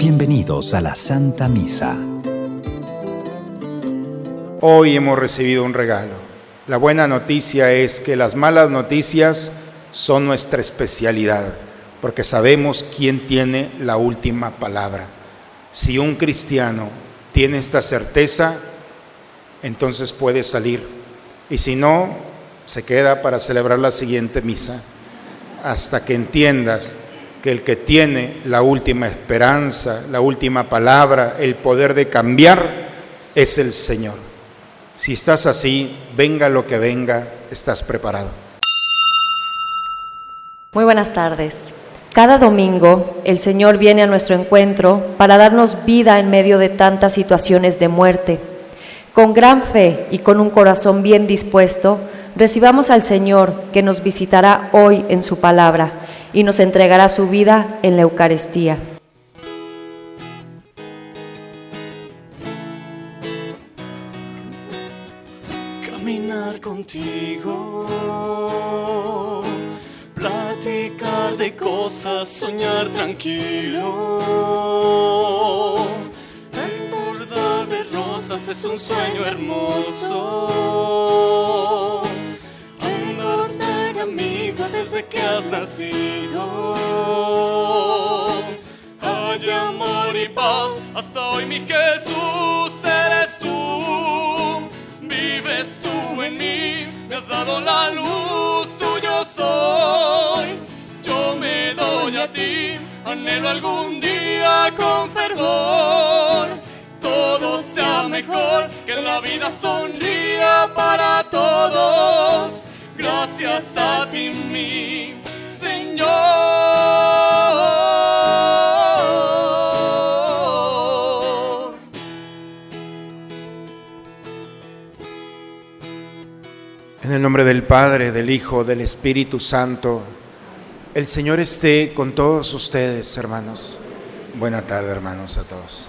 Bienvenidos a la Santa Misa. Hoy hemos recibido un regalo. La buena noticia es que las malas noticias son nuestra especialidad, porque sabemos quién tiene la última palabra. Si un cristiano tiene esta certeza, entonces puede salir. Y si no, se queda para celebrar la siguiente misa, hasta que entiendas que el que tiene la última esperanza, la última palabra, el poder de cambiar, es el Señor. Si estás así, venga lo que venga, estás preparado. Muy buenas tardes. Cada domingo el Señor viene a nuestro encuentro para darnos vida en medio de tantas situaciones de muerte. Con gran fe y con un corazón bien dispuesto, recibamos al Señor que nos visitará hoy en su palabra y nos entregará su vida en la Eucaristía. Caminar contigo, platicar de cosas, soñar tranquilo. Embolsar de rosas es un sueño hermoso desde que has nacido. Hay amor y paz hasta hoy, mi Jesús, eres tú. Vives tú en mí, me has dado la luz, tuyo soy. Yo me doy a ti, anhelo algún día con fervor. Todo sea mejor, que la vida sonría mi Señor. En el nombre del Padre, del Hijo, del Espíritu Santo, el Señor esté con todos ustedes, hermanos. Buena tarde, hermanos, a todos.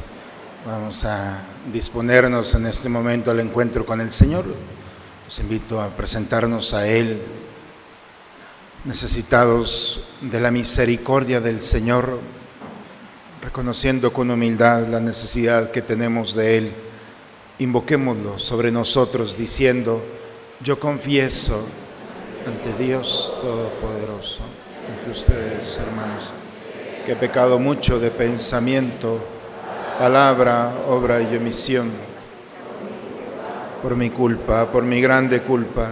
Vamos a disponernos en este momento al encuentro con el Señor. Los invito a presentarnos a Él, necesitados de la misericordia del Señor, reconociendo con humildad la necesidad que tenemos de Él. Invoquémoslo sobre nosotros diciendo, yo confieso ante Dios Todopoderoso, ante ustedes, hermanos, que he pecado mucho de pensamiento, palabra, obra y omisión por mi culpa, por mi grande culpa.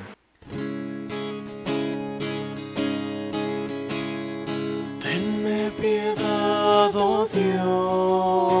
Gloria a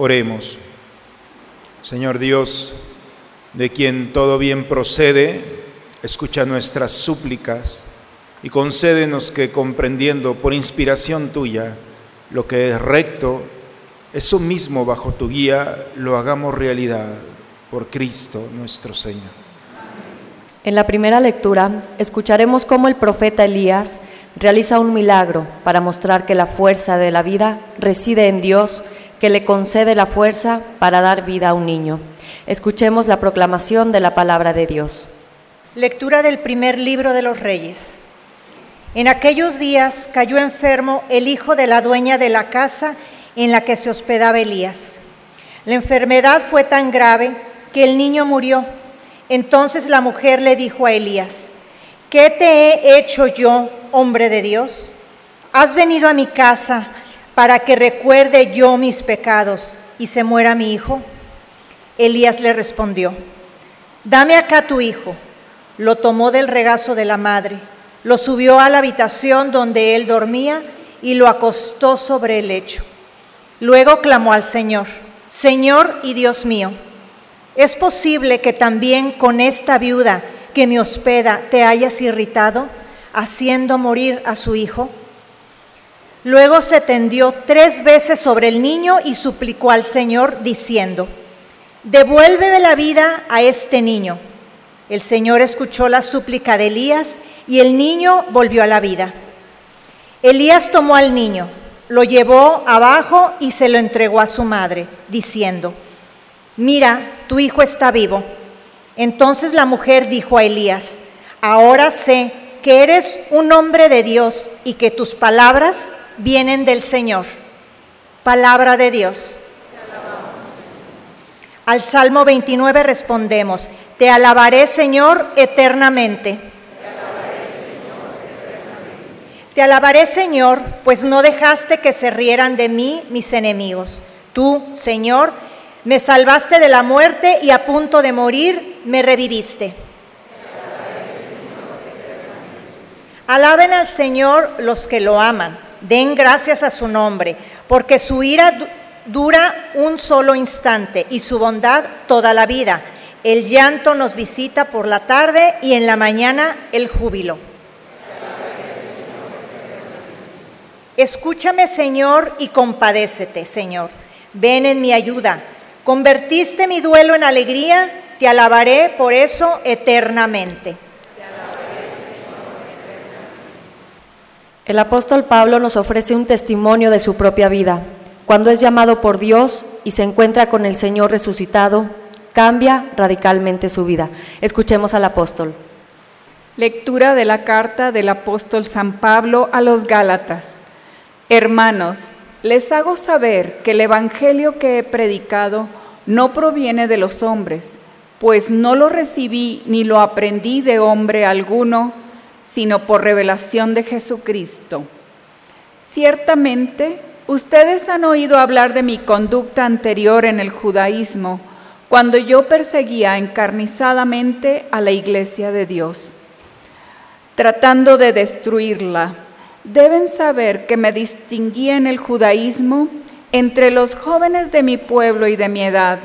Oremos. Señor Dios, de quien todo bien procede, escucha nuestras súplicas y concédenos que comprendiendo por inspiración tuya lo que es recto, eso mismo bajo tu guía lo hagamos realidad por Cristo nuestro Señor. En la primera lectura escucharemos cómo el profeta Elías realiza un milagro para mostrar que la fuerza de la vida reside en Dios, que le concede la fuerza para dar vida a un niño. Escuchemos la proclamación de la palabra de Dios. Lectura del primer libro de los Reyes. En aquellos días cayó enfermo el hijo de la dueña de la casa en la que se hospedaba Elías. La enfermedad fue tan grave que el niño murió. Entonces la mujer le dijo a Elías, ¿qué te he hecho yo, hombre de Dios? Has venido a mi casa para que recuerde yo mis pecados y se muera mi hijo. Elías le respondió, dame acá tu hijo. Lo tomó del regazo de la madre, lo subió a la habitación donde él dormía y lo acostó sobre el lecho. Luego clamó al Señor, Señor y Dios mío, ¿es posible que también con esta viuda que me hospeda te hayas irritado, haciendo morir a su hijo? Luego se tendió tres veces sobre el niño y suplicó al Señor, diciendo, devuélveme la vida a este niño. El Señor escuchó la súplica de Elías y el niño volvió a la vida. Elías tomó al niño, lo llevó abajo y se lo entregó a su madre, diciendo, mira, tu hijo está vivo. Entonces la mujer dijo a Elías, ahora sé que eres un hombre de Dios y que tus palabras vienen del Señor. Palabra de Dios. Al Salmo 29 respondemos, Te alabaré Señor eternamente. Te alabaré Señor, pues no dejaste que se rieran de mí mis enemigos. Tú, Señor, me salvaste de la muerte y a punto de morir me reviviste. Alaben al Señor los que lo aman, den gracias a su nombre, porque su ira dura un solo instante y su bondad toda la vida. El llanto nos visita por la tarde y en la mañana el júbilo. Escúchame, Señor, y compadécete, Señor. Ven en mi ayuda. Convertiste mi duelo en alegría, te alabaré por eso eternamente. El apóstol Pablo nos ofrece un testimonio de su propia vida. Cuando es llamado por Dios y se encuentra con el Señor resucitado, cambia radicalmente su vida. Escuchemos al apóstol. Lectura de la carta del apóstol San Pablo a los Gálatas. Hermanos, les hago saber que el Evangelio que he predicado no proviene de los hombres, pues no lo recibí ni lo aprendí de hombre alguno, sino por revelación de Jesucristo. Ciertamente, Ustedes han oído hablar de mi conducta anterior en el judaísmo, cuando yo perseguía encarnizadamente a la iglesia de Dios, tratando de destruirla. Deben saber que me distinguía en el judaísmo entre los jóvenes de mi pueblo y de mi edad,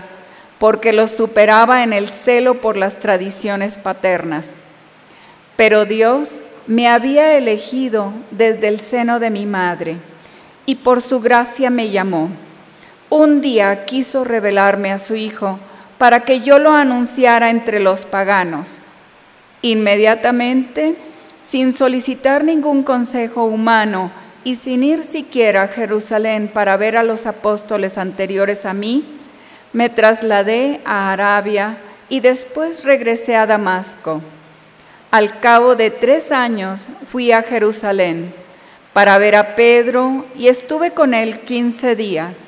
porque los superaba en el celo por las tradiciones paternas. Pero Dios me había elegido desde el seno de mi madre y por su gracia me llamó. Un día quiso revelarme a su Hijo para que yo lo anunciara entre los paganos. Inmediatamente, sin solicitar ningún consejo humano y sin ir siquiera a Jerusalén para ver a los apóstoles anteriores a mí, me trasladé a Arabia y después regresé a Damasco. Al cabo de tres años fui a Jerusalén para ver a Pedro y estuve con él quince días.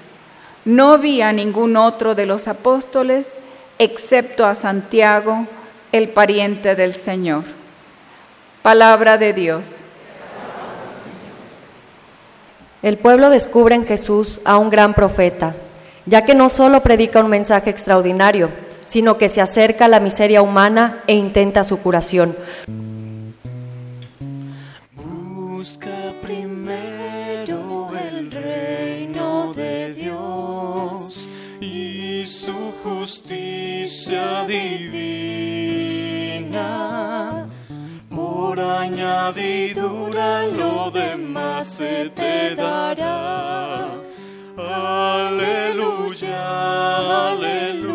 No vi a ningún otro de los apóstoles excepto a Santiago, el pariente del Señor. Palabra de Dios. El pueblo descubre en Jesús a un gran profeta, ya que no solo predica un mensaje extraordinario, sino que se acerca a la miseria humana e intenta su curación. Busca primero el reino de Dios y su justicia divina. Por añadidura lo demás se te dará. Aleluya, aleluya.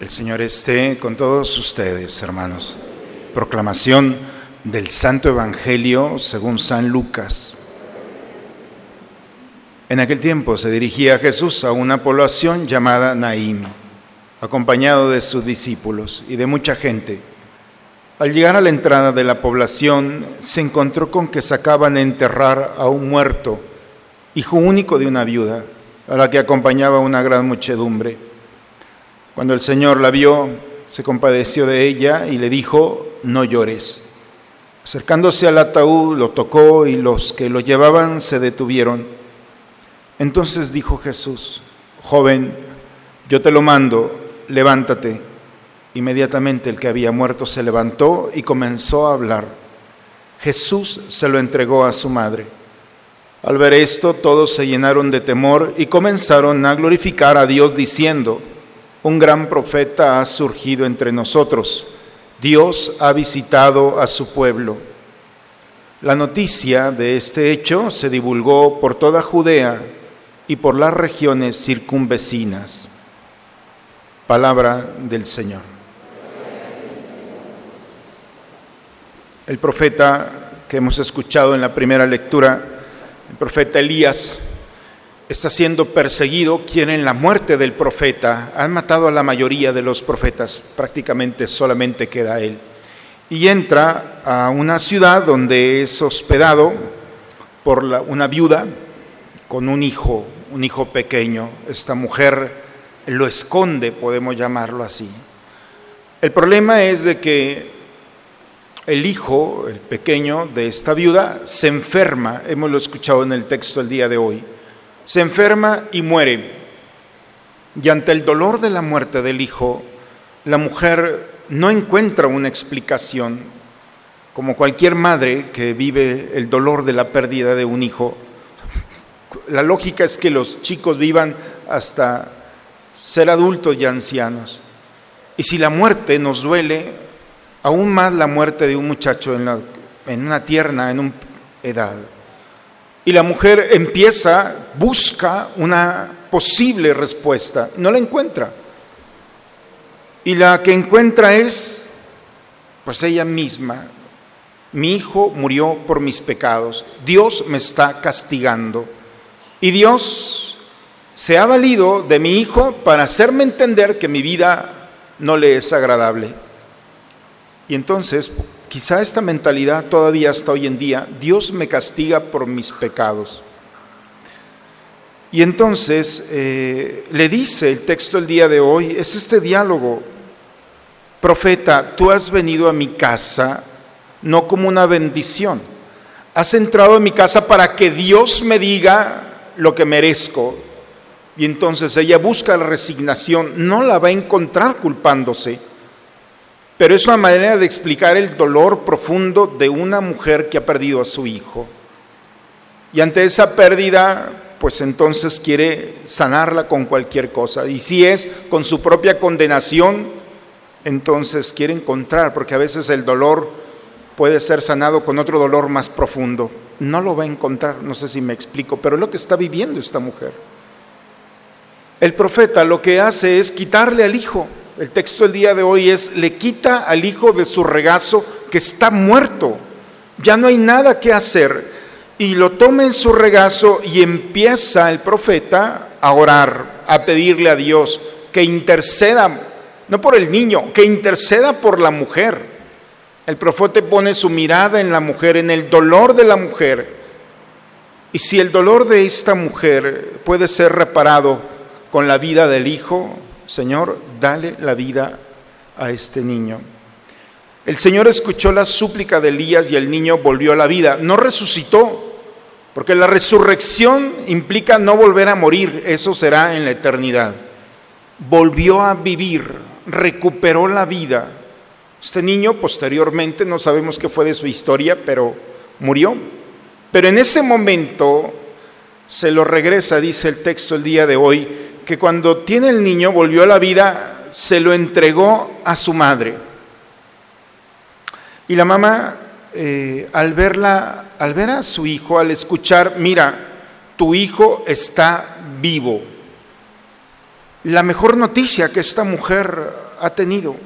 El Señor esté con todos ustedes, hermanos. Proclamación del Santo Evangelio según San Lucas. En aquel tiempo se dirigía Jesús a una población llamada Naim, acompañado de sus discípulos y de mucha gente. Al llegar a la entrada de la población, se encontró con que sacaban a enterrar a un muerto, hijo único de una viuda, a la que acompañaba una gran muchedumbre. Cuando el Señor la vio, se compadeció de ella y le dijo, no llores. Acercándose al ataúd, lo tocó y los que lo llevaban se detuvieron. Entonces dijo Jesús, joven, yo te lo mando, levántate. Inmediatamente el que había muerto se levantó y comenzó a hablar. Jesús se lo entregó a su madre. Al ver esto, todos se llenaron de temor y comenzaron a glorificar a Dios diciendo, un gran profeta ha surgido entre nosotros. Dios ha visitado a su pueblo. La noticia de este hecho se divulgó por toda Judea y por las regiones circunvecinas. Palabra del Señor. El profeta que hemos escuchado en la primera lectura, el profeta Elías, está siendo perseguido, quieren la muerte del profeta, han matado a la mayoría de los profetas, prácticamente solamente queda él. Y entra a una ciudad donde es hospedado por una viuda con un hijo, un hijo pequeño. Esta mujer lo esconde, podemos llamarlo así. El problema es de que el hijo, el pequeño de esta viuda, se enferma, hemos lo escuchado en el texto el día de hoy, se enferma y muere. Y ante el dolor de la muerte del hijo, la mujer no encuentra una explicación, como cualquier madre que vive el dolor de la pérdida de un hijo. La lógica es que los chicos vivan hasta ser adultos y ancianos. Y si la muerte nos duele, aún más la muerte de un muchacho en, una tierna, en una edad. Y la mujer empieza, busca una posible respuesta, no la encuentra. Y la que encuentra es, pues ella misma, mi hijo murió por mis pecados, Dios me está castigando. Y Dios se ha valido de mi hijo para hacerme entender que mi vida no le es agradable. Y entonces, quizá esta mentalidad todavía hasta hoy en día, Dios me castiga por mis pecados. Y entonces eh, le dice el texto el día de hoy, es este diálogo, profeta, tú has venido a mi casa no como una bendición, has entrado en mi casa para que Dios me diga lo que merezco. Y entonces ella busca la resignación, no la va a encontrar culpándose, pero es una manera de explicar el dolor profundo de una mujer que ha perdido a su hijo. Y ante esa pérdida, pues entonces quiere sanarla con cualquier cosa. Y si es con su propia condenación, entonces quiere encontrar, porque a veces el dolor puede ser sanado con otro dolor más profundo. No lo va a encontrar, no sé si me explico, pero es lo que está viviendo esta mujer. El profeta lo que hace es quitarle al hijo. El texto del día de hoy es, le quita al hijo de su regazo que está muerto. Ya no hay nada que hacer. Y lo toma en su regazo y empieza el profeta a orar, a pedirle a Dios que interceda, no por el niño, que interceda por la mujer. El profeta pone su mirada en la mujer, en el dolor de la mujer. Y si el dolor de esta mujer puede ser reparado con la vida del Hijo, Señor, dale la vida a este niño. El Señor escuchó la súplica de Elías y el niño volvió a la vida. No resucitó, porque la resurrección implica no volver a morir, eso será en la eternidad. Volvió a vivir, recuperó la vida. Este niño posteriormente, no sabemos qué fue de su historia, pero murió. Pero en ese momento se lo regresa, dice el texto el día de hoy, que cuando tiene el niño, volvió a la vida, se lo entregó a su madre. Y la mamá, eh, al verla, al ver a su hijo, al escuchar, mira, tu hijo está vivo. La mejor noticia que esta mujer ha tenido.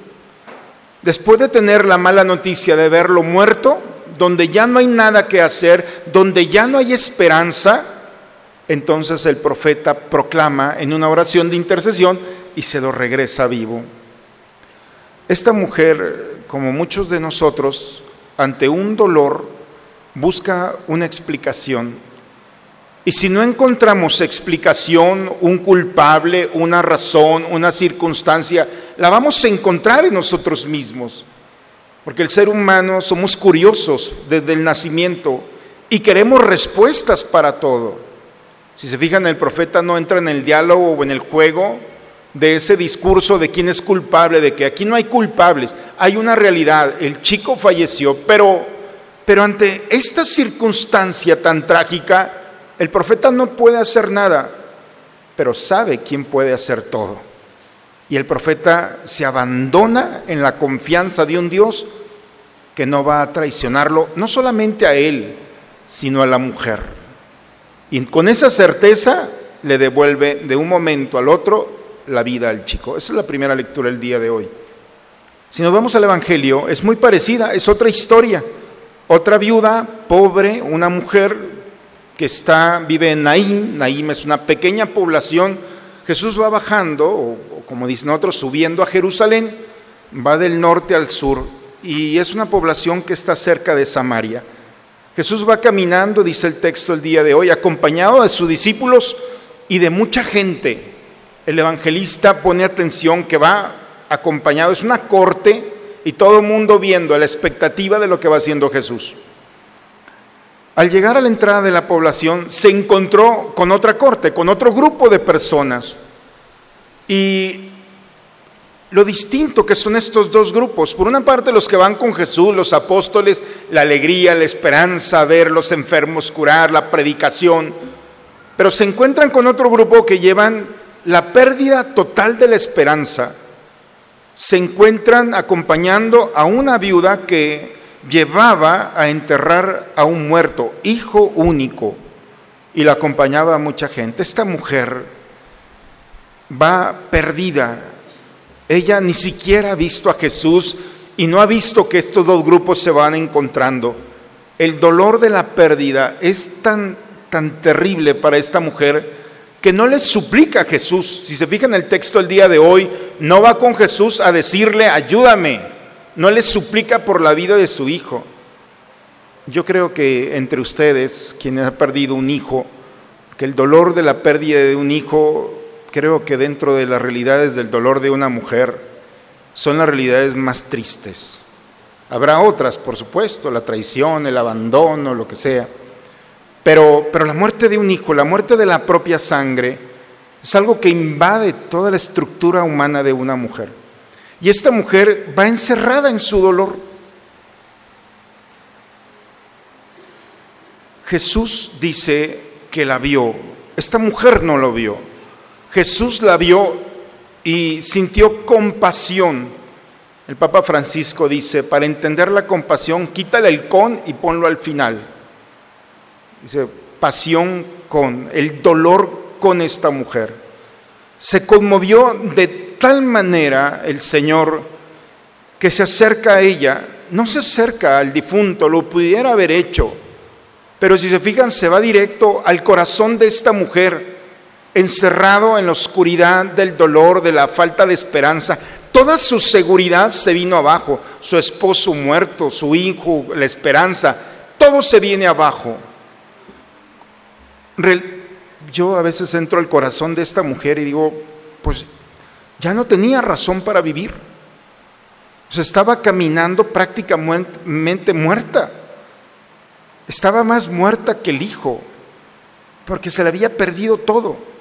Después de tener la mala noticia de verlo muerto, donde ya no hay nada que hacer, donde ya no hay esperanza, entonces el profeta proclama en una oración de intercesión y se lo regresa vivo. Esta mujer, como muchos de nosotros, ante un dolor, busca una explicación. Y si no encontramos explicación, un culpable, una razón, una circunstancia, la vamos a encontrar en nosotros mismos. Porque el ser humano somos curiosos desde el nacimiento y queremos respuestas para todo. Si se fijan, el profeta no entra en el diálogo o en el juego de ese discurso de quién es culpable, de que aquí no hay culpables, hay una realidad, el chico falleció, pero, pero ante esta circunstancia tan trágica, el profeta no puede hacer nada, pero sabe quién puede hacer todo. Y el profeta se abandona en la confianza de un Dios que no va a traicionarlo, no solamente a él, sino a la mujer. Y con esa certeza le devuelve de un momento al otro la vida al chico. Esa es la primera lectura del día de hoy. Si nos vamos al Evangelio, es muy parecida, es otra historia. Otra viuda, pobre, una mujer que está, vive en Naín. Naín es una pequeña población. Jesús va bajando, o, como dicen otros, subiendo a Jerusalén, va del norte al sur, y es una población que está cerca de Samaria. Jesús va caminando, dice el texto el día de hoy, acompañado de sus discípulos y de mucha gente. El evangelista pone atención que va acompañado, es una corte y todo el mundo viendo la expectativa de lo que va haciendo Jesús. Al llegar a la entrada de la población se encontró con otra corte, con otro grupo de personas. Y lo distinto que son estos dos grupos. Por una parte los que van con Jesús, los apóstoles, la alegría, la esperanza, ver los enfermos curar, la predicación, pero se encuentran con otro grupo que llevan la pérdida total de la esperanza. Se encuentran acompañando a una viuda que llevaba a enterrar a un muerto, hijo único, y la acompañaba a mucha gente. Esta mujer va perdida, ella ni siquiera ha visto a Jesús y no ha visto que estos dos grupos se van encontrando. El dolor de la pérdida es tan, tan terrible para esta mujer que no le suplica a Jesús. Si se fijan en el texto del día de hoy, no va con Jesús a decirle, ayúdame. No le suplica por la vida de su hijo. Yo creo que entre ustedes, quienes han perdido un hijo, que el dolor de la pérdida de un hijo creo que dentro de las realidades del dolor de una mujer son las realidades más tristes. Habrá otras, por supuesto, la traición, el abandono, lo que sea. Pero, pero la muerte de un hijo, la muerte de la propia sangre, es algo que invade toda la estructura humana de una mujer. Y esta mujer va encerrada en su dolor. Jesús dice que la vio esta mujer no lo vio. Jesús la vio y sintió compasión. El Papa Francisco dice, para entender la compasión, quítale el con y ponlo al final. Dice, pasión con, el dolor con esta mujer. Se conmovió de tal manera el Señor que se acerca a ella, no se acerca al difunto, lo pudiera haber hecho, pero si se fijan, se va directo al corazón de esta mujer, encerrado en la oscuridad del dolor, de la falta de esperanza. Toda su seguridad se vino abajo, su esposo muerto, su hijo, la esperanza, todo se viene abajo. Yo a veces entro al corazón de esta mujer y digo, pues ya no tenía razón para vivir. Se estaba caminando prácticamente muerta. Estaba más muerta que el hijo, porque se le había perdido todo.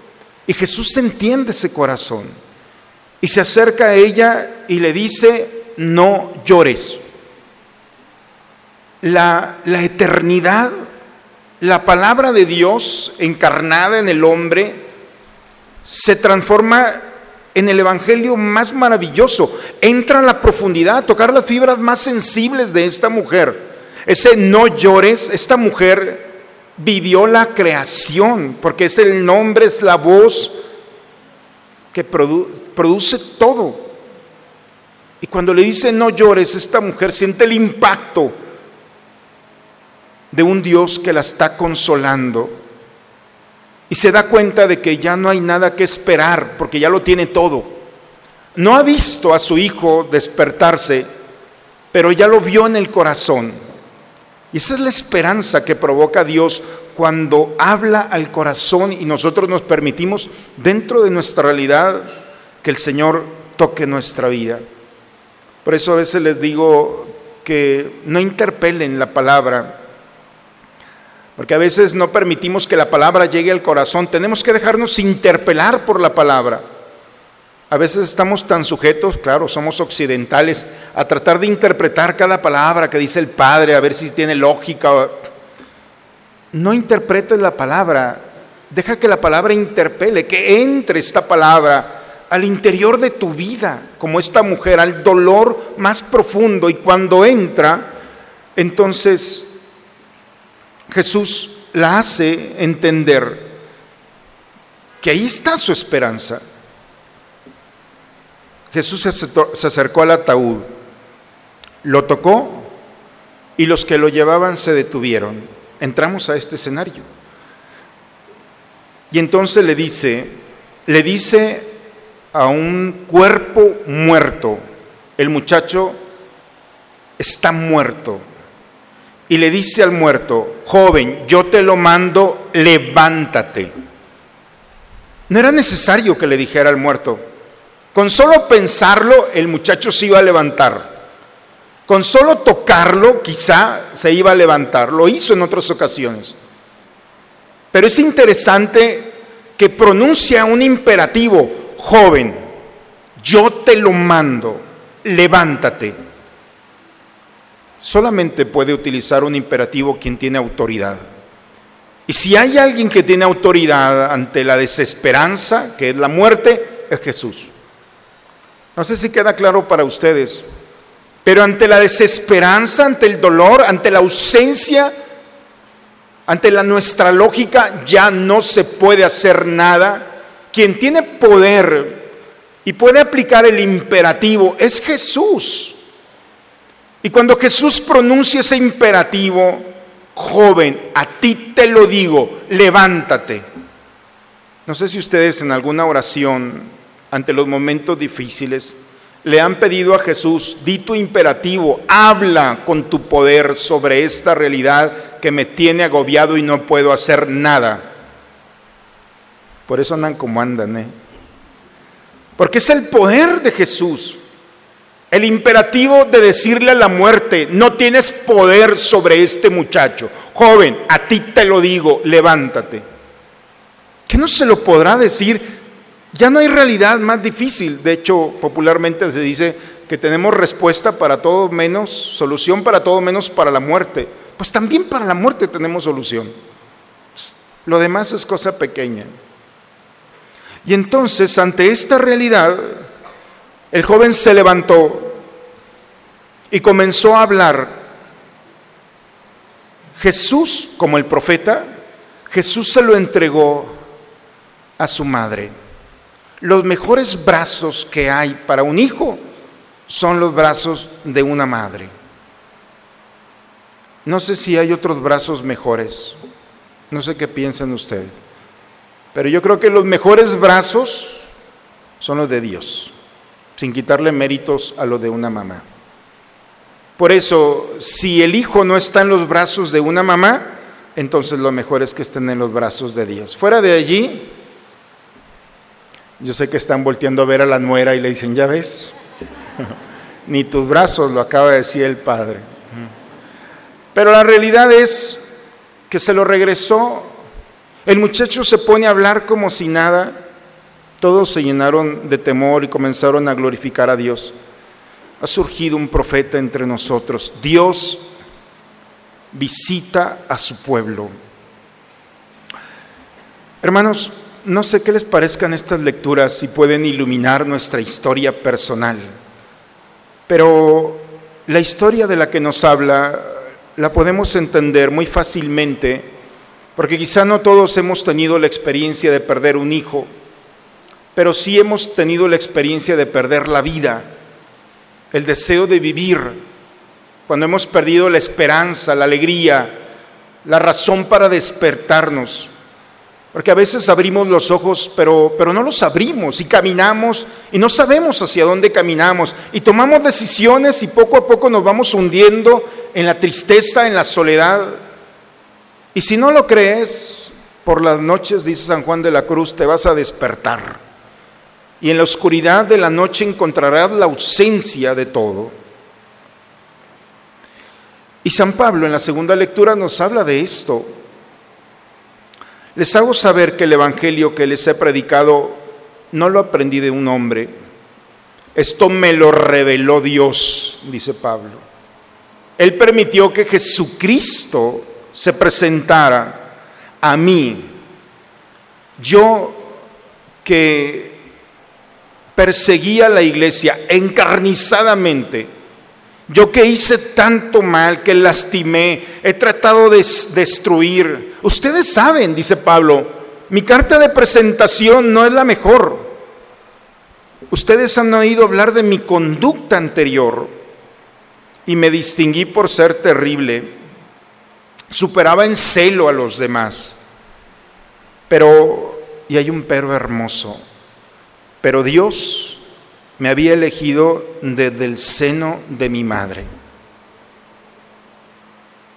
Y Jesús entiende ese corazón. Y se acerca a ella y le dice, no llores. La, la eternidad, la palabra de Dios encarnada en el hombre, se transforma en el Evangelio más maravilloso. Entra a la profundidad, a tocar las fibras más sensibles de esta mujer. Ese no llores, esta mujer vivió la creación, porque es el nombre, es la voz que produce todo. Y cuando le dice no llores, esta mujer siente el impacto de un Dios que la está consolando y se da cuenta de que ya no hay nada que esperar porque ya lo tiene todo. No ha visto a su hijo despertarse, pero ya lo vio en el corazón. Y esa es la esperanza que provoca Dios cuando habla al corazón y nosotros nos permitimos dentro de nuestra realidad que el Señor toque nuestra vida. Por eso a veces les digo que no interpelen la palabra, porque a veces no permitimos que la palabra llegue al corazón. Tenemos que dejarnos interpelar por la palabra. A veces estamos tan sujetos, claro, somos occidentales, a tratar de interpretar cada palabra que dice el Padre, a ver si tiene lógica. No interpretes la palabra, deja que la palabra interpele, que entre esta palabra al interior de tu vida, como esta mujer, al dolor más profundo. Y cuando entra, entonces Jesús la hace entender que ahí está su esperanza Jesús se acercó al ataúd, lo tocó y los que lo llevaban se detuvieron. Entramos a este escenario. Y entonces le dice, le dice a un cuerpo muerto, el muchacho está muerto. Y le dice al muerto, joven, yo te lo mando, levántate. No era necesario que le dijera al muerto, con solo pensarlo, el muchacho se iba a levantar. Con solo tocarlo, quizá se iba a levantar. Lo hizo en otras ocasiones. Pero es interesante que pronuncia un imperativo, joven, yo te lo mando, levántate. Solamente puede utilizar un imperativo quien tiene autoridad. Y si hay alguien que tiene autoridad ante la desesperanza, que es la muerte, es Jesús. No sé si queda claro para ustedes, pero ante la desesperanza, ante el dolor, ante la ausencia, ante la nuestra lógica, ya no se puede hacer nada. Quien tiene poder y puede aplicar el imperativo es Jesús. Y cuando Jesús pronuncia ese imperativo, joven, a ti te lo digo, levántate. No sé si ustedes en alguna oración ante los momentos difíciles, le han pedido a Jesús, di tu imperativo, habla con tu poder sobre esta realidad que me tiene agobiado y no puedo hacer nada. Por eso andan como andan, ¿eh? Porque es el poder de Jesús. El imperativo de decirle a la muerte, no tienes poder sobre este muchacho. Joven, a ti te lo digo, levántate. ¿Qué no se lo podrá decir ya no hay realidad más difícil. De hecho, popularmente se dice que tenemos respuesta para todo menos, solución para todo menos para la muerte. Pues también para la muerte tenemos solución. Lo demás es cosa pequeña. Y entonces, ante esta realidad, el joven se levantó y comenzó a hablar. Jesús, como el profeta, Jesús se lo entregó a su madre. Los mejores brazos que hay para un hijo son los brazos de una madre. No sé si hay otros brazos mejores. No sé qué piensan ustedes. Pero yo creo que los mejores brazos son los de Dios, sin quitarle méritos a lo de una mamá. Por eso, si el hijo no está en los brazos de una mamá, entonces lo mejor es que estén en los brazos de Dios. Fuera de allí, yo sé que están volteando a ver a la nuera y le dicen, ya ves, ni tus brazos, lo acaba de decir el padre. Pero la realidad es que se lo regresó el muchacho se pone a hablar como si nada. Todos se llenaron de temor y comenzaron a glorificar a Dios. Ha surgido un profeta entre nosotros. Dios visita a su pueblo. Hermanos, no sé qué les parezcan estas lecturas, si pueden iluminar nuestra historia personal, pero la historia de la que nos habla la podemos entender muy fácilmente porque quizá no todos hemos tenido la experiencia de perder un hijo, pero sí hemos tenido la experiencia de perder la vida, el deseo de vivir, cuando hemos perdido la esperanza, la alegría, la razón para despertarnos. Porque a veces abrimos los ojos, pero, pero no los abrimos y caminamos y no sabemos hacia dónde caminamos y tomamos decisiones y poco a poco nos vamos hundiendo en la tristeza, en la soledad. Y si no lo crees, por las noches, dice San Juan de la Cruz, te vas a despertar. Y en la oscuridad de la noche encontrarás la ausencia de todo. Y San Pablo en la segunda lectura nos habla de esto. Les hago saber que el Evangelio que les he predicado no lo aprendí de un hombre. Esto me lo reveló Dios, dice Pablo. Él permitió que Jesucristo se presentara a mí, yo que perseguía la iglesia encarnizadamente, yo que hice tanto mal, que lastimé, he tratado de destruir. Ustedes saben, dice Pablo, mi carta de presentación no es la mejor. Ustedes han oído hablar de mi conducta anterior y me distinguí por ser terrible superaba en celo a los demás. Pero, y hay un pero hermoso, pero Dios me había elegido desde el seno de mi madre.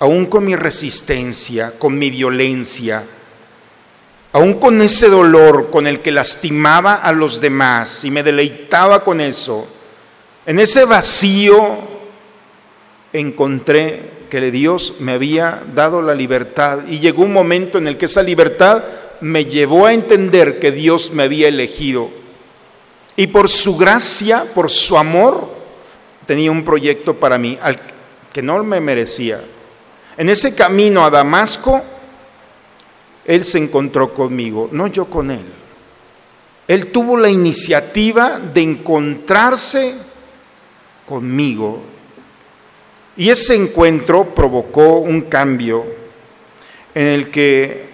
Aún con mi resistencia, con mi violencia, aún con ese dolor con el que lastimaba a los demás y me deleitaba con eso, en ese vacío encontré que Dios me había dado la libertad y llegó un momento en el que esa libertad me llevó a entender que Dios me había elegido. Y por su gracia, por su amor, tenía un proyecto para mí al que no me merecía. En ese camino a Damasco, Él se encontró conmigo, no yo con Él. Él tuvo la iniciativa de encontrarse conmigo y ese encuentro provocó un cambio en el que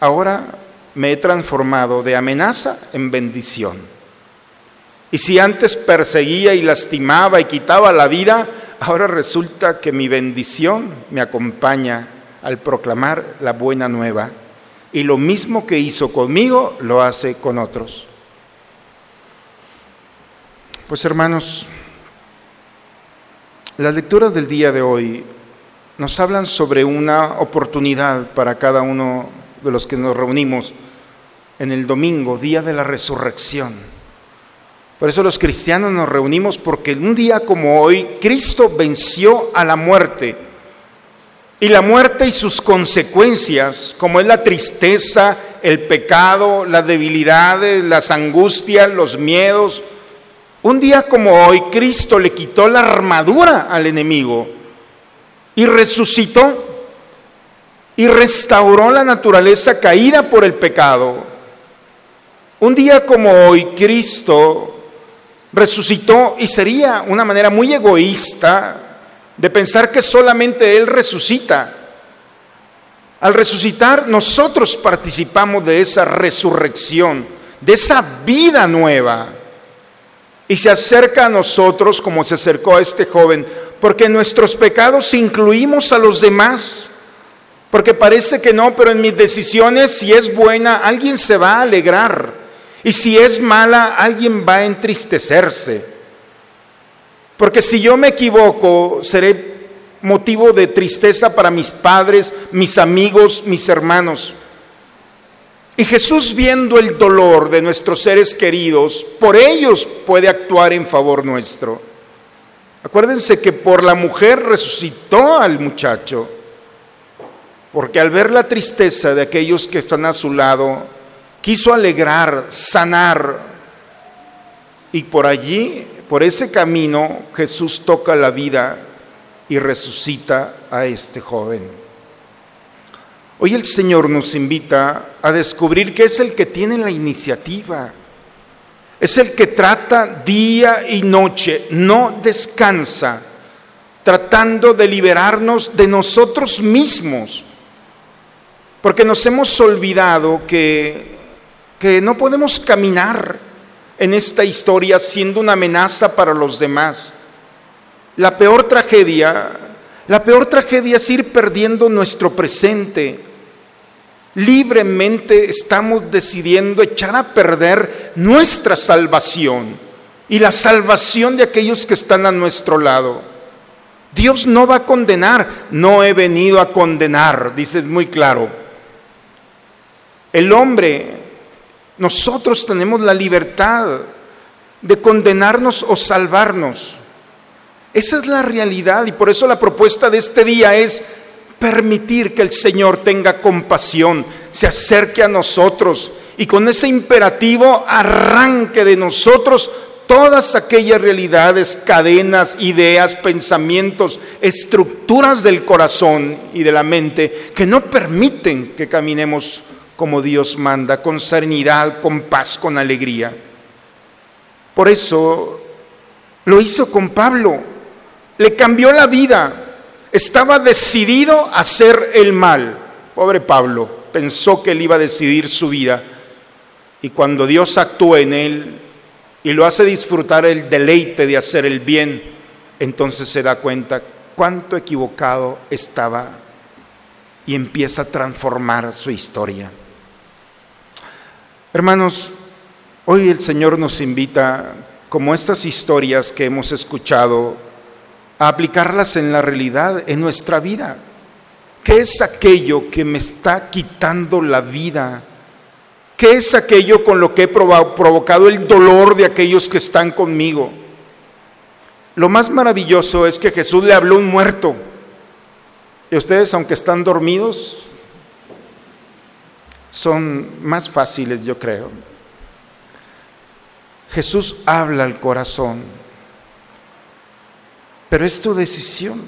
ahora me he transformado de amenaza en bendición. Y si antes perseguía y lastimaba y quitaba la vida, ahora resulta que mi bendición me acompaña al proclamar la buena nueva. Y lo mismo que hizo conmigo, lo hace con otros. Pues hermanos, las lecturas del día de hoy nos hablan sobre una oportunidad para cada uno de los que nos reunimos en el domingo, día de la resurrección. Por eso los cristianos nos reunimos porque un día como hoy Cristo venció a la muerte. Y la muerte y sus consecuencias, como es la tristeza, el pecado, las debilidades, las angustias, los miedos, un día como hoy, Cristo le quitó la armadura al enemigo y resucitó. y restauró la naturaleza caída por el pecado. Un día como hoy, Cristo resucitó y sería una manera muy egoísta de pensar que solamente Él resucita. Al resucitar, nosotros participamos de esa resurrección, de esa vida nueva. Y se acerca a nosotros como se acercó a este joven, porque en nuestros pecados incluimos a los demás. Porque parece que no, pero en mis decisiones, si es buena, alguien se va a alegrar. Y si es mala, alguien va a entristecerse. Porque si yo me equivoco, seré motivo de tristeza para mis padres, mis amigos, mis hermanos. Y Jesús viendo el dolor de nuestros seres queridos, por ellos puede actuar en favor nuestro. Acuérdense que por la mujer resucitó al muchacho, porque al ver la tristeza de aquellos que están a su lado, quiso alegrar, sanar, y por allí, por ese camino, Jesús toca la vida y resucita a este joven. Hoy el Señor nos invita a descubrir que es el que tiene la iniciativa, es el que trata día y noche, no descansa, tratando de liberarnos de nosotros mismos, porque nos hemos olvidado que, que no podemos caminar en esta historia siendo una amenaza para los demás. La peor tragedia, la peor tragedia es ir perdiendo nuestro presente. Libremente estamos decidiendo echar a perder nuestra salvación y la salvación de aquellos que están a nuestro lado. Dios no va a condenar, no he venido a condenar, dice muy claro. El hombre, nosotros tenemos la libertad de condenarnos o salvarnos. Esa es la realidad y por eso la propuesta de este día es permitir que el Señor tenga compasión, se acerque a nosotros y con ese imperativo arranque de nosotros todas aquellas realidades, cadenas, ideas, pensamientos, estructuras del corazón y de la mente que no permiten que caminemos como Dios manda, con serenidad, con paz, con alegría. Por eso lo hizo con Pablo le cambió la vida. Estaba decidido a hacer el mal. Pobre Pablo, pensó que él iba a decidir su vida. Y cuando Dios actúa en él y lo hace disfrutar el deleite de hacer el bien, entonces se da cuenta cuánto equivocado estaba y empieza a transformar su historia. Hermanos, hoy el Señor nos invita, como estas historias que hemos escuchado, a aplicarlas en la realidad, en nuestra vida. ¿Qué es aquello que me está quitando la vida? ¿Qué es aquello con lo que he provocado el dolor de aquellos que están conmigo? Lo más maravilloso es que Jesús le habló a un muerto. Y ustedes, aunque están dormidos, son más fáciles, yo creo. Jesús habla al corazón pero es tu decisión.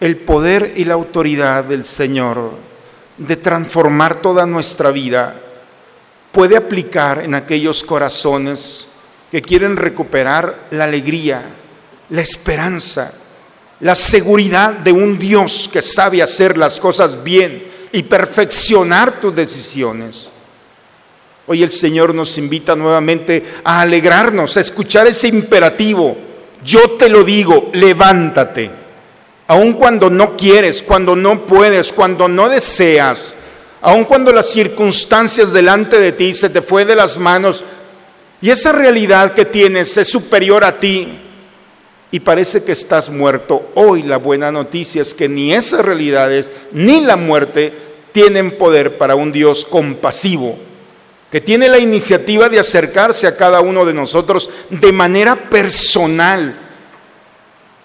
El poder y la autoridad del Señor de transformar toda nuestra vida puede aplicar en aquellos corazones que quieren recuperar la alegría, la esperanza, la seguridad de un Dios que sabe hacer las cosas bien y perfeccionar tus decisiones. Hoy el Señor nos invita nuevamente a alegrarnos, a escuchar ese imperativo yo te lo digo, levántate. Aun cuando no quieres, cuando no puedes, cuando no deseas, aun cuando las circunstancias delante de ti se te fue de las manos y esa realidad que tienes es superior a ti y parece que estás muerto, hoy la buena noticia es que ni esas realidades ni la muerte tienen poder para un Dios compasivo que tiene la iniciativa de acercarse a cada uno de nosotros de manera personal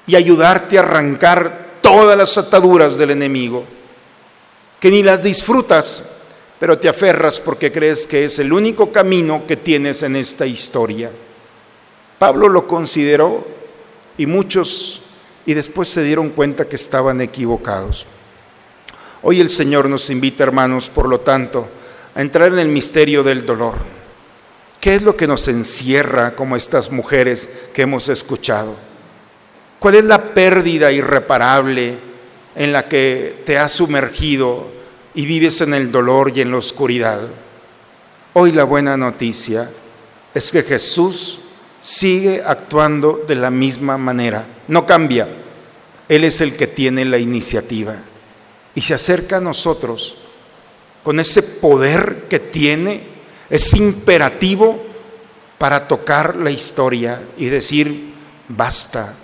y ayudarte a arrancar todas las ataduras del enemigo, que ni las disfrutas, pero te aferras porque crees que es el único camino que tienes en esta historia. Pablo lo consideró y muchos y después se dieron cuenta que estaban equivocados. Hoy el Señor nos invita, hermanos, por lo tanto, a entrar en el misterio del dolor. ¿Qué es lo que nos encierra como estas mujeres que hemos escuchado? ¿Cuál es la pérdida irreparable en la que te has sumergido y vives en el dolor y en la oscuridad? Hoy la buena noticia es que Jesús sigue actuando de la misma manera, no cambia. Él es el que tiene la iniciativa y se acerca a nosotros con ese poder que tiene, es imperativo para tocar la historia y decir, basta,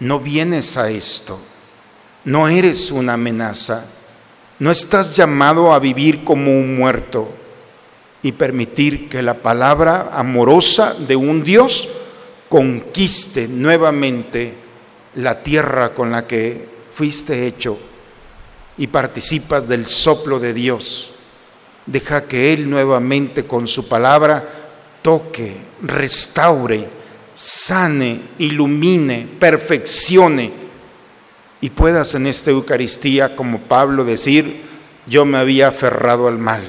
no vienes a esto, no eres una amenaza, no estás llamado a vivir como un muerto y permitir que la palabra amorosa de un Dios conquiste nuevamente la tierra con la que fuiste hecho y participas del soplo de Dios. Deja que Él nuevamente con su palabra toque, restaure, sane, ilumine, perfeccione y puedas en esta Eucaristía, como Pablo, decir, yo me había aferrado al mal,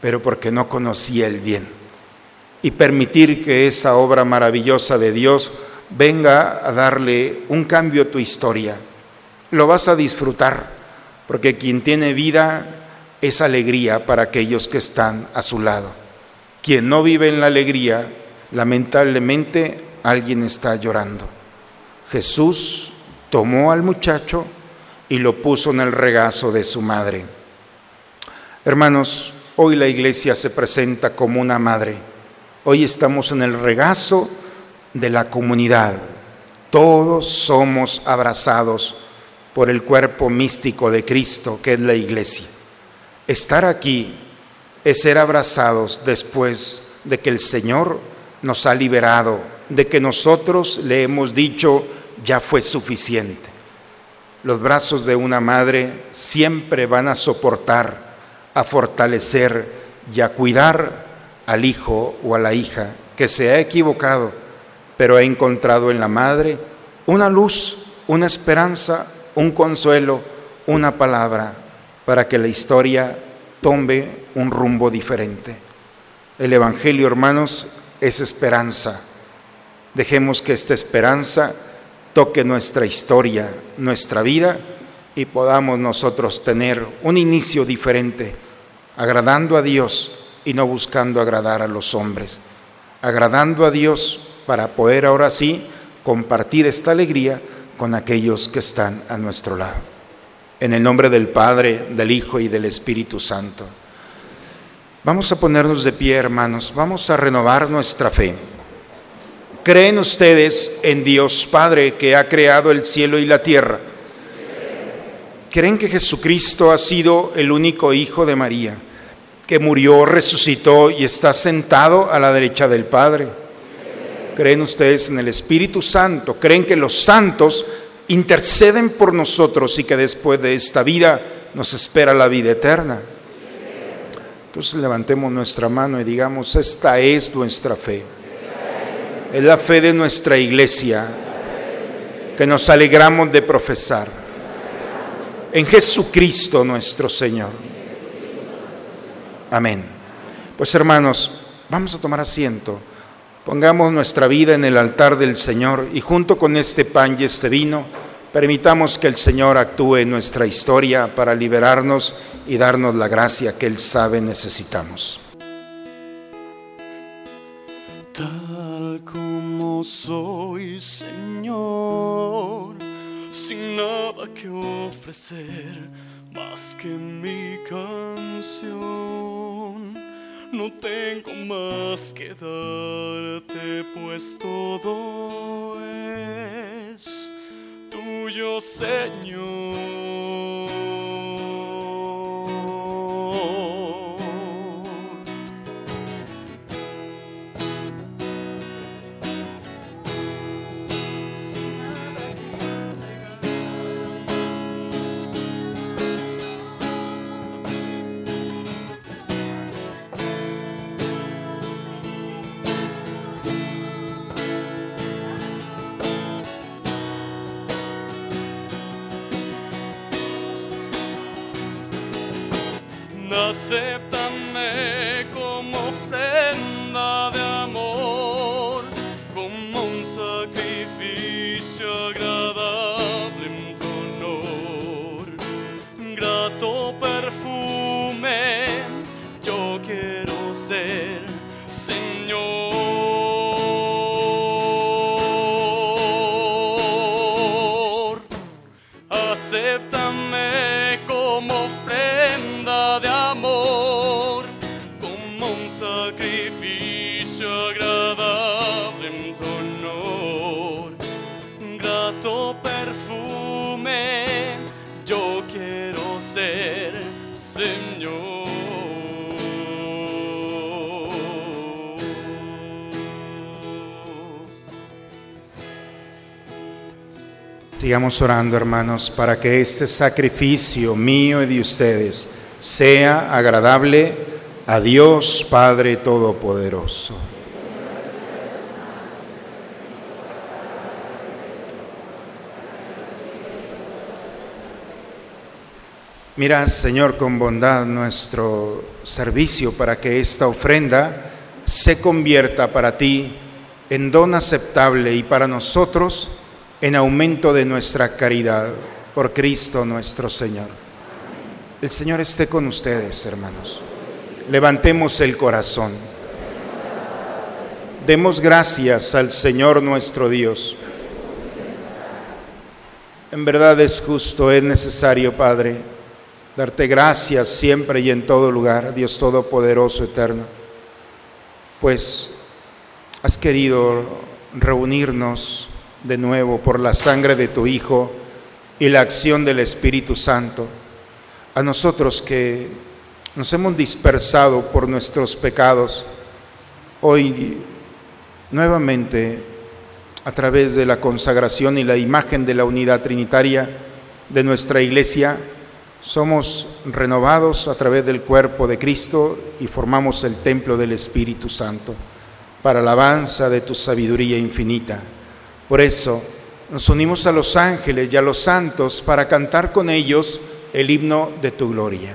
pero porque no conocía el bien. Y permitir que esa obra maravillosa de Dios venga a darle un cambio a tu historia. Lo vas a disfrutar, porque quien tiene vida es alegría para aquellos que están a su lado. Quien no vive en la alegría, lamentablemente alguien está llorando. Jesús tomó al muchacho y lo puso en el regazo de su madre. Hermanos, hoy la iglesia se presenta como una madre. Hoy estamos en el regazo de la comunidad. Todos somos abrazados por el cuerpo místico de Cristo, que es la iglesia. Estar aquí es ser abrazados después de que el Señor nos ha liberado, de que nosotros le hemos dicho, ya fue suficiente. Los brazos de una madre siempre van a soportar, a fortalecer y a cuidar al hijo o a la hija que se ha equivocado, pero ha encontrado en la madre una luz, una esperanza, un consuelo, una palabra para que la historia tome un rumbo diferente. El Evangelio, hermanos, es esperanza. Dejemos que esta esperanza toque nuestra historia, nuestra vida y podamos nosotros tener un inicio diferente, agradando a Dios y no buscando agradar a los hombres, agradando a Dios para poder ahora sí compartir esta alegría con aquellos que están a nuestro lado. En el nombre del Padre, del Hijo y del Espíritu Santo. Vamos a ponernos de pie, hermanos, vamos a renovar nuestra fe. ¿Creen ustedes en Dios Padre que ha creado el cielo y la tierra? ¿Creen que Jesucristo ha sido el único Hijo de María, que murió, resucitó y está sentado a la derecha del Padre? ¿Creen ustedes en el Espíritu Santo? ¿Creen que los santos interceden por nosotros y que después de esta vida nos espera la vida eterna? Entonces levantemos nuestra mano y digamos, esta es nuestra fe. Es la fe de nuestra iglesia que nos alegramos de profesar. En Jesucristo nuestro Señor. Amén. Pues hermanos, vamos a tomar asiento. Pongamos nuestra vida en el altar del Señor y junto con este pan y este vino, permitamos que el Señor actúe en nuestra historia para liberarnos y darnos la gracia que Él sabe necesitamos. Tal como soy, Señor, sin nada que ofrecer más que mi canción. No tengo más que darte, pues todo es tuyo, Señor. você Sigamos orando, hermanos, para que este sacrificio mío y de ustedes sea agradable a Dios Padre Todopoderoso. Mira, Señor, con bondad nuestro servicio para que esta ofrenda se convierta para ti en don aceptable y para nosotros en aumento de nuestra caridad por Cristo nuestro Señor. El Señor esté con ustedes, hermanos. Levantemos el corazón. Demos gracias al Señor nuestro Dios. En verdad es justo, es necesario, Padre, darte gracias siempre y en todo lugar, Dios Todopoderoso, Eterno, pues has querido reunirnos de nuevo por la sangre de tu Hijo y la acción del Espíritu Santo, a nosotros que nos hemos dispersado por nuestros pecados, hoy nuevamente a través de la consagración y la imagen de la unidad trinitaria de nuestra iglesia, somos renovados a través del cuerpo de Cristo y formamos el templo del Espíritu Santo para alabanza de tu sabiduría infinita. Por eso nos unimos a los ángeles y a los santos para cantar con ellos el himno de tu gloria.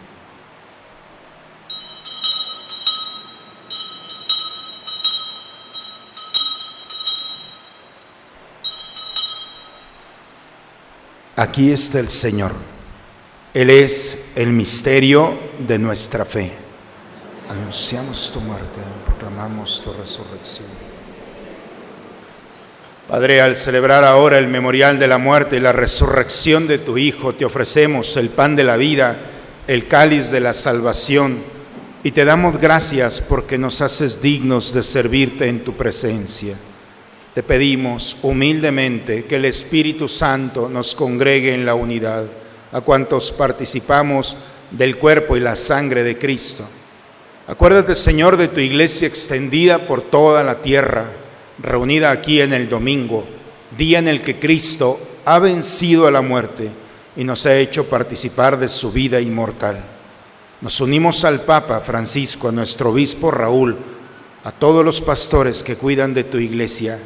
Aquí está el Señor. Él es el misterio de nuestra fe. Anunciamos tu muerte, proclamamos tu resurrección. Padre, al celebrar ahora el memorial de la muerte y la resurrección de tu Hijo, te ofrecemos el pan de la vida, el cáliz de la salvación, y te damos gracias porque nos haces dignos de servirte en tu presencia. Te pedimos humildemente que el Espíritu Santo nos congregue en la unidad, a cuantos participamos del cuerpo y la sangre de Cristo. Acuérdate, Señor, de tu iglesia extendida por toda la tierra reunida aquí en el domingo, día en el que Cristo ha vencido a la muerte y nos ha hecho participar de su vida inmortal. Nos unimos al Papa Francisco, a nuestro obispo Raúl, a todos los pastores que cuidan de tu iglesia.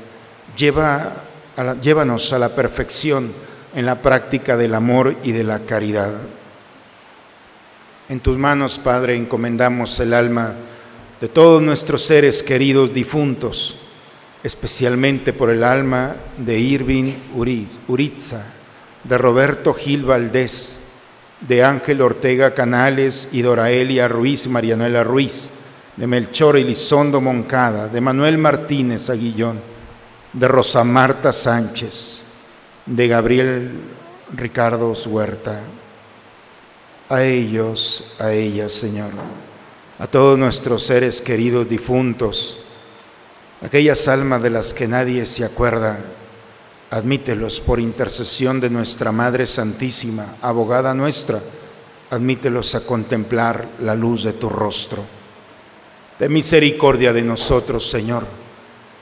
Llévanos a la perfección en la práctica del amor y de la caridad. En tus manos, Padre, encomendamos el alma de todos nuestros seres queridos difuntos especialmente por el alma de Irving Uritza, de Roberto Gil Valdés, de Ángel Ortega Canales y Doraelia Ruiz Marianela Ruiz, de Melchor Elizondo Moncada, de Manuel Martínez Aguillón, de Rosa Marta Sánchez, de Gabriel Ricardo Huerta. A ellos, a ellas, Señor, a todos nuestros seres queridos difuntos, aquellas almas de las que nadie se acuerda, admítelos por intercesión de nuestra Madre Santísima, abogada nuestra, admítelos a contemplar la luz de tu rostro. De misericordia de nosotros, Señor,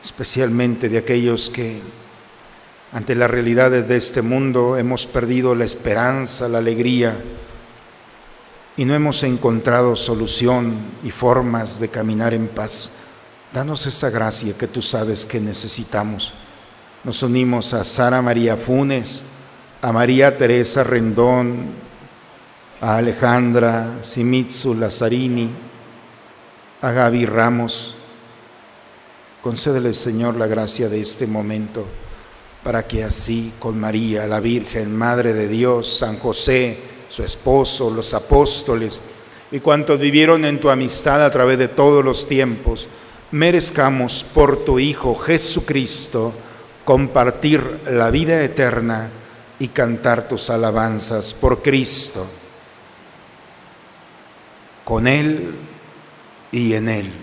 especialmente de aquellos que ante las realidades de este mundo hemos perdido la esperanza, la alegría y no hemos encontrado solución y formas de caminar en paz. Danos esa gracia que tú sabes que necesitamos. Nos unimos a Sara María Funes, a María Teresa Rendón, a Alejandra Simitsu Lazzarini, a Gaby Ramos. Concédele, Señor, la gracia de este momento para que así con María, la Virgen, Madre de Dios, San José, su esposo, los apóstoles y cuantos vivieron en tu amistad a través de todos los tiempos, merezcamos por tu Hijo Jesucristo compartir la vida eterna y cantar tus alabanzas por Cristo, con Él y en Él.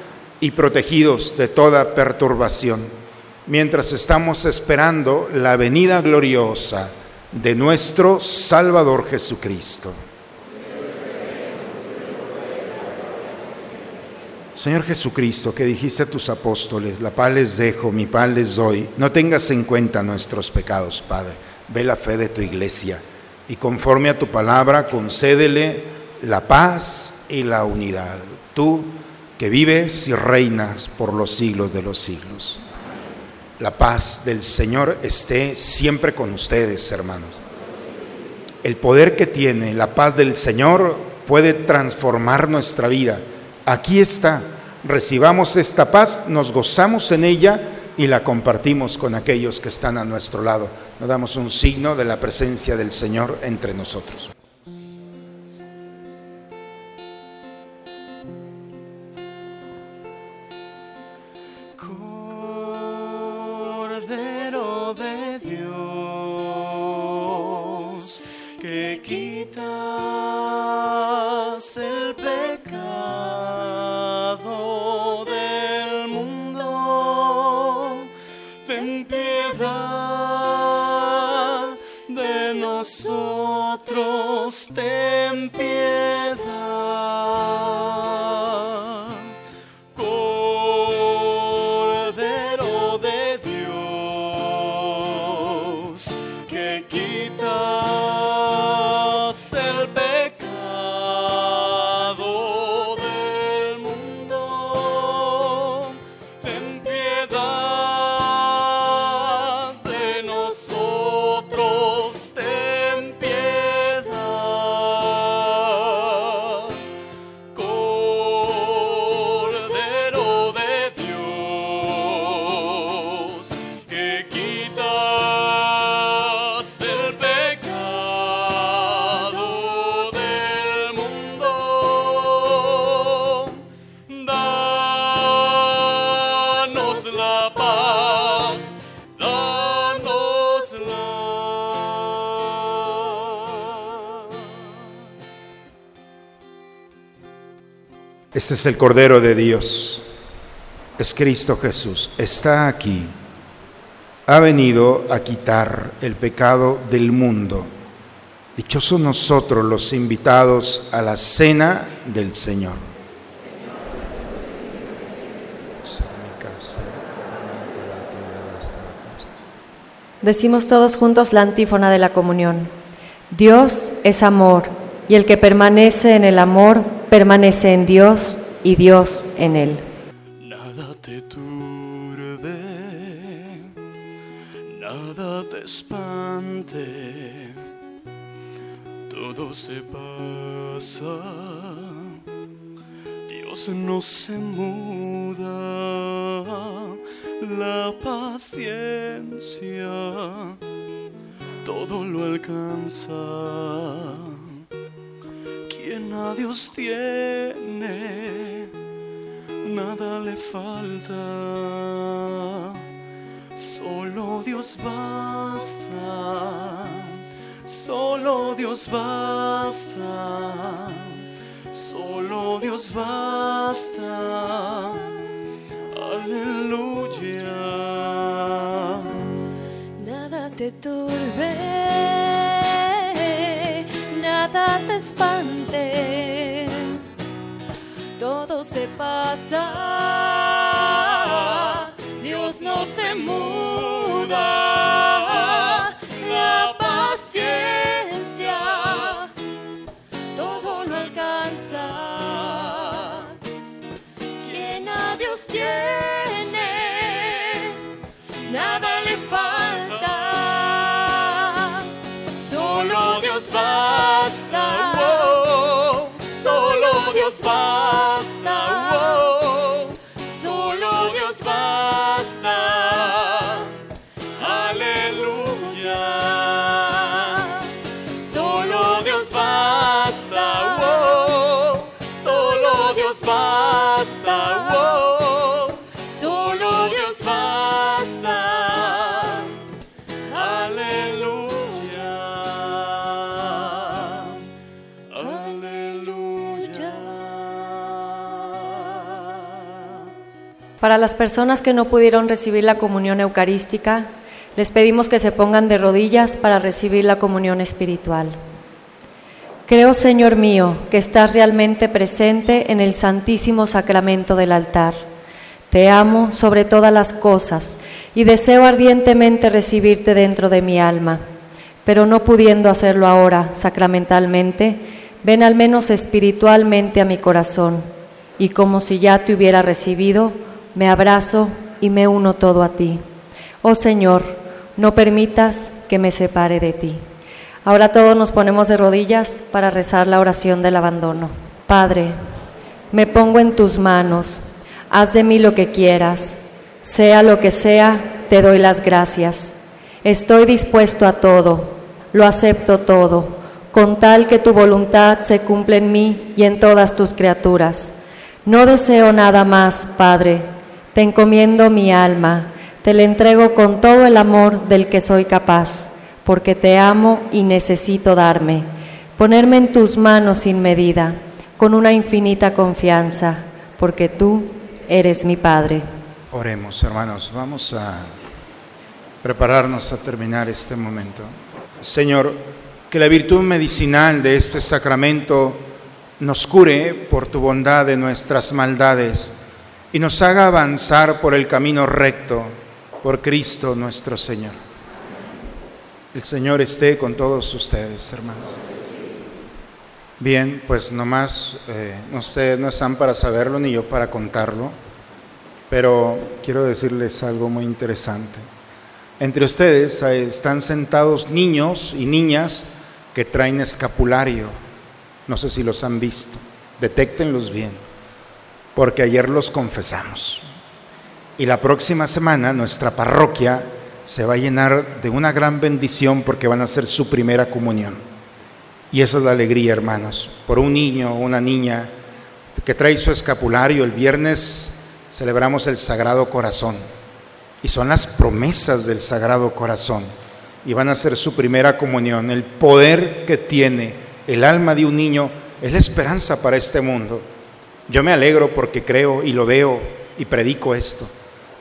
y protegidos de toda perturbación, mientras estamos esperando la venida gloriosa de nuestro Salvador Jesucristo. Señor Jesucristo, que dijiste a tus apóstoles, la paz les dejo, mi paz les doy, no tengas en cuenta nuestros pecados, Padre. Ve la fe de tu iglesia y conforme a tu palabra concédele la paz y la unidad. Tú que vives y reinas por los siglos de los siglos. La paz del Señor esté siempre con ustedes, hermanos. El poder que tiene la paz del Señor puede transformar nuestra vida Aquí está, recibamos esta paz, nos gozamos en ella y la compartimos con aquellos que están a nuestro lado. Nos damos un signo de la presencia del Señor entre nosotros. que quitas el pecado del mundo. Ten piedad de nosotros, ten piedad. Es el Cordero de Dios. Es Cristo Jesús. Está aquí. Ha venido a quitar el pecado del mundo. Dichosos nosotros los invitados a la cena del Señor. Decimos todos juntos la antífona de la comunión. Dios es amor, y el que permanece en el amor permanece en Dios y Dios en él. Nada te turbe, nada te espante, todo se pasa, Dios no se muda, la paciencia todo lo alcanza. Dios tiene, nada le falta. Solo Dios basta, solo Dios basta, solo Dios basta. Aleluya. Nada te turbe, nada te espante, se pasa, Dios no se muda, Para las personas que no pudieron recibir la comunión eucarística, les pedimos que se pongan de rodillas para recibir la comunión espiritual. Creo, Señor mío, que estás realmente presente en el santísimo sacramento del altar. Te amo sobre todas las cosas y deseo ardientemente recibirte dentro de mi alma, pero no pudiendo hacerlo ahora sacramentalmente, ven al menos espiritualmente a mi corazón y como si ya te hubiera recibido, me abrazo y me uno todo a ti. Oh Señor, no permitas que me separe de ti. Ahora todos nos ponemos de rodillas para rezar la oración del abandono. Padre, me pongo en tus manos, haz de mí lo que quieras, sea lo que sea, te doy las gracias. Estoy dispuesto a todo, lo acepto todo, con tal que tu voluntad se cumpla en mí y en todas tus criaturas. No deseo nada más, Padre, te encomiendo mi alma, te la entrego con todo el amor del que soy capaz, porque te amo y necesito darme, ponerme en tus manos sin medida, con una infinita confianza, porque tú eres mi Padre. Oremos, hermanos, vamos a prepararnos a terminar este momento. Señor, que la virtud medicinal de este sacramento nos cure por tu bondad de nuestras maldades y nos haga avanzar por el camino recto, por Cristo nuestro Señor. El Señor esté con todos ustedes, hermanos. Bien, pues nomás, eh, ustedes no están para saberlo ni yo para contarlo, pero quiero decirles algo muy interesante. Entre ustedes están sentados niños y niñas que traen escapulario. No sé si los han visto. Detéctenlos bien, porque ayer los confesamos. Y la próxima semana nuestra parroquia se va a llenar de una gran bendición porque van a hacer su primera comunión. Y esa es la alegría, hermanos, por un niño o una niña que trae su escapulario. El viernes celebramos el Sagrado Corazón y son las promesas del Sagrado Corazón y van a hacer su primera comunión. El poder que tiene el alma de un niño es la esperanza para este mundo. Yo me alegro porque creo y lo veo y predico esto,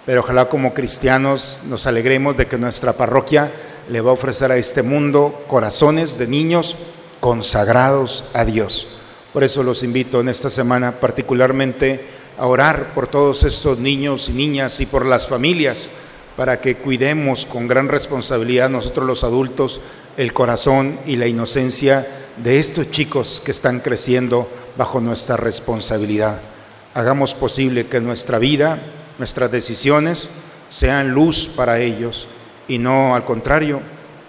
pero ojalá como cristianos nos alegremos de que nuestra parroquia le va a ofrecer a este mundo corazones de niños consagrados a Dios. Por eso los invito en esta semana particularmente a orar por todos estos niños y niñas y por las familias para que cuidemos con gran responsabilidad nosotros los adultos el corazón y la inocencia de estos chicos que están creciendo bajo nuestra responsabilidad. Hagamos posible que nuestra vida, nuestras decisiones sean luz para ellos y no al contrario,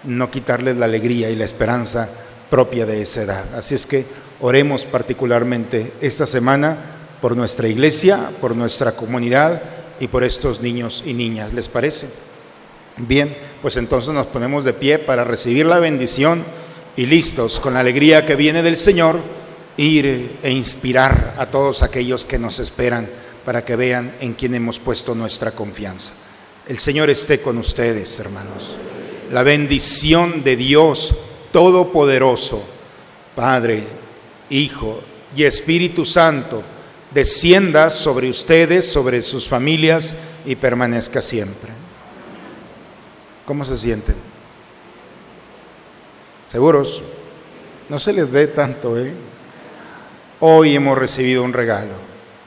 no quitarles la alegría y la esperanza propia de esa edad. Así es que oremos particularmente esta semana por nuestra iglesia, por nuestra comunidad y por estos niños y niñas. ¿Les parece? Bien, pues entonces nos ponemos de pie para recibir la bendición y listos con la alegría que viene del Señor, ir e inspirar a todos aquellos que nos esperan para que vean en quién hemos puesto nuestra confianza. El Señor esté con ustedes, hermanos. La bendición de Dios Todopoderoso, Padre, Hijo y Espíritu Santo, descienda sobre ustedes, sobre sus familias y permanezca siempre. ¿Cómo se sienten? ¿Seguros? No se les ve tanto, ¿eh? Hoy hemos recibido un regalo.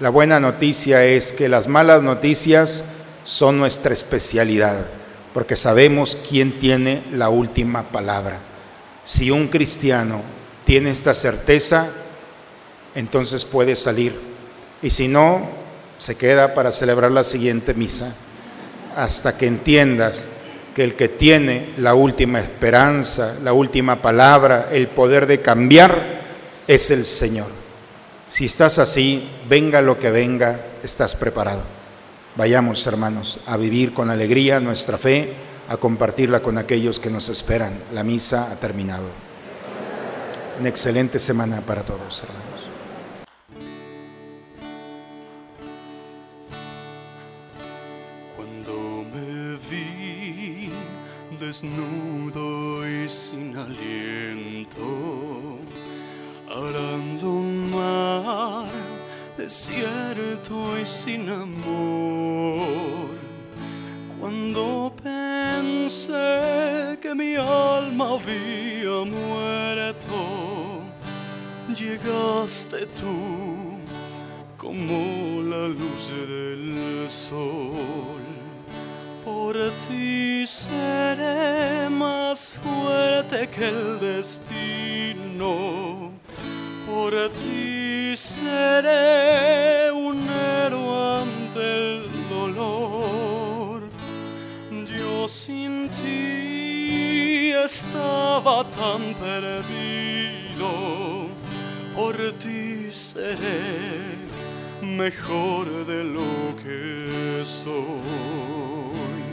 La buena noticia es que las malas noticias son nuestra especialidad, porque sabemos quién tiene la última palabra. Si un cristiano tiene esta certeza, entonces puede salir y si no, se queda para celebrar la siguiente misa, hasta que entiendas que el que tiene la última esperanza, la última palabra, el poder de cambiar, es el Señor. Si estás así, venga lo que venga, estás preparado. Vayamos, hermanos, a vivir con alegría nuestra fe, a compartirla con aquellos que nos esperan. La misa ha terminado. Una excelente semana para todos, hermanos. desnudo desierto y sin amor. Cuando pensé que mi alma había muerto, llegaste tú como la luz del sol por ti seré más fuerte que el destino. Por ti seré un héroe ante el dolor. Yo sin ti estaba tan perdido. Por ti seré mejor de lo que soy.